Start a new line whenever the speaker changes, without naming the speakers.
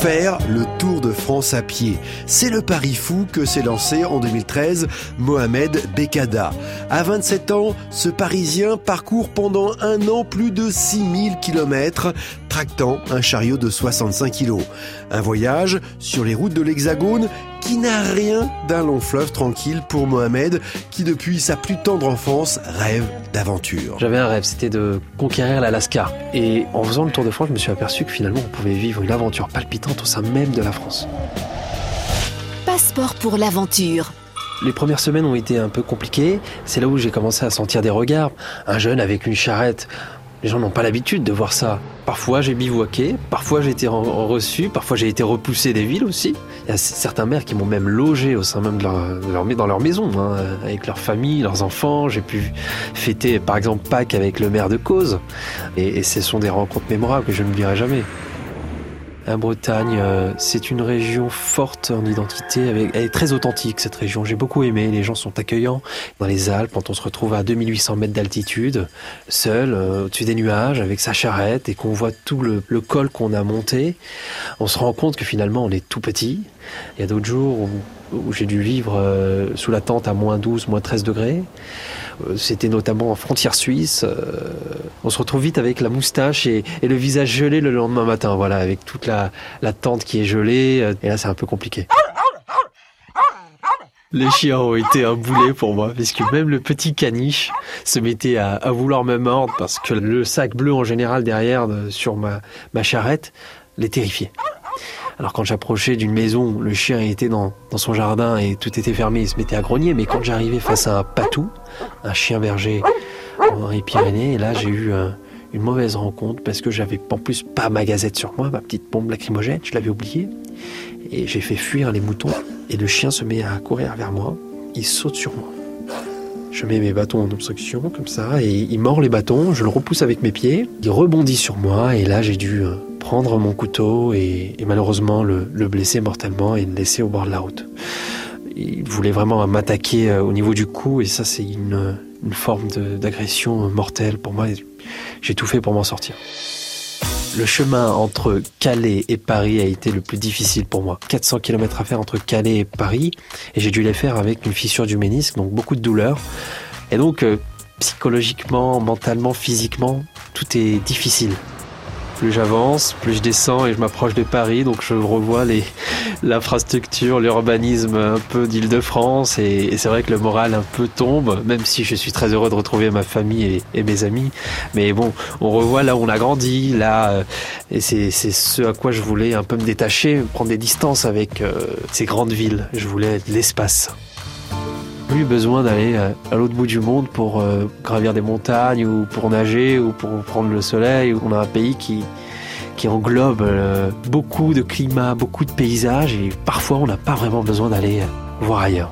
faire le Tour de France à pied. C'est le pari fou que s'est lancé en 2013 Mohamed Bekada. À 27 ans, ce Parisien parcourt pendant un an plus de 6000 km, tractant un chariot de 65 kg. Un voyage sur les routes de l'Hexagone qui n'a rien d'un long fleuve tranquille pour Mohamed, qui depuis sa plus tendre enfance rêve d'aventure.
J'avais un rêve, c'était de conquérir l'Alaska. Et en faisant le Tour de France, je me suis aperçu que finalement on pouvait vivre une aventure palpitante au sein même de la France.
Passeport pour l'aventure.
Les premières semaines ont été un peu compliquées. C'est là où j'ai commencé à sentir des regards. Un jeune avec une charrette. Les gens n'ont pas l'habitude de voir ça. Parfois j'ai bivouaqué, parfois j'ai été reçu, parfois j'ai été repoussé des villes aussi. Il y a certains maires qui m'ont même logé au sein même de leur, dans leur maison, hein, avec leur famille, leurs enfants. J'ai pu fêter par exemple Pâques avec le maire de Cause. Et, ce sont des rencontres mémorables que je ne n'oublierai jamais. La Bretagne, euh, c'est une région forte en identité, avec, elle est très authentique cette région. J'ai beaucoup aimé, les gens sont accueillants. Dans les Alpes, quand on se retrouve à 2800 mètres d'altitude, seul, euh, au-dessus des nuages, avec sa charrette, et qu'on voit tout le, col qu'on a monté, on se rend compte que finalement on est tout petit. Il y a d'autres jours où, j'ai dû vivre euh, sous la tente à moins 12, moins 13 degrés. C'était notamment en frontière suisse. Euh, on se retrouve vite avec la moustache et, le visage gelé le lendemain matin, voilà, avec toute la, tente qui est gelée. Euh, et là, c'est un peu compliqué. Les chiens ont été un boulet pour moi, puisque même le petit caniche se mettait à, vouloir me mordre parce que le sac bleu en général derrière sur ma, ma charrette les terrifiait. Alors quand j'approchais d'une maison, le chien était dans, son jardin et tout était fermé, il se mettait à grogner. Mais quand j'arrivais face à un patou, un chien berger en Pyrénées, et là j'ai eu une mauvaise rencontre parce que j'avais en plus pas ma gazette sur moi, ma petite bombe lacrymogène, je l'avais oubliée. Et j'ai fait fuir les moutons et le chien se met à courir vers moi, il saute sur moi. Je mets mes bâtons en obstruction comme ça et il mord les bâtons, je le repousse avec mes pieds, il rebondit sur moi et là j'ai dû euh, prendre mon couteau et, malheureusement le, blesser mortellement et le laisser au bord de la route. Il voulait vraiment m'attaquer euh, au niveau du cou et ça c'est une, forme d'agression mortelle pour moi. J'ai tout fait pour m'en sortir. Le chemin entre Calais et Paris a été le plus difficile pour moi. 400 km à faire entre Calais et Paris, et j'ai dû les faire avec une fissure du ménisque, donc beaucoup de douleur. Et donc, euh, psychologiquement, mentalement, physiquement, tout est difficile plus j'avance, plus je descends et je m'approche de Paris, donc je revois les, l'infrastructure, l'urbanisme un peu d'Île-de-France et, c'est vrai que le moral un peu tombe, même si je suis très heureux de retrouver ma famille et, mes amis. Mais bon, on revoit là où on a grandi, là, euh, et c'est, ce à quoi je voulais un peu me détacher, prendre des distances avec euh, ces grandes villes. Je voulais de l'espace plus besoin d'aller euh, à l'autre bout du monde pour euh, gravir des montagnes ou pour nager ou pour prendre le soleil. On a un pays qui, englobe euh, beaucoup de climats, beaucoup de paysages et parfois on n'a pas vraiment besoin d'aller voir ailleurs.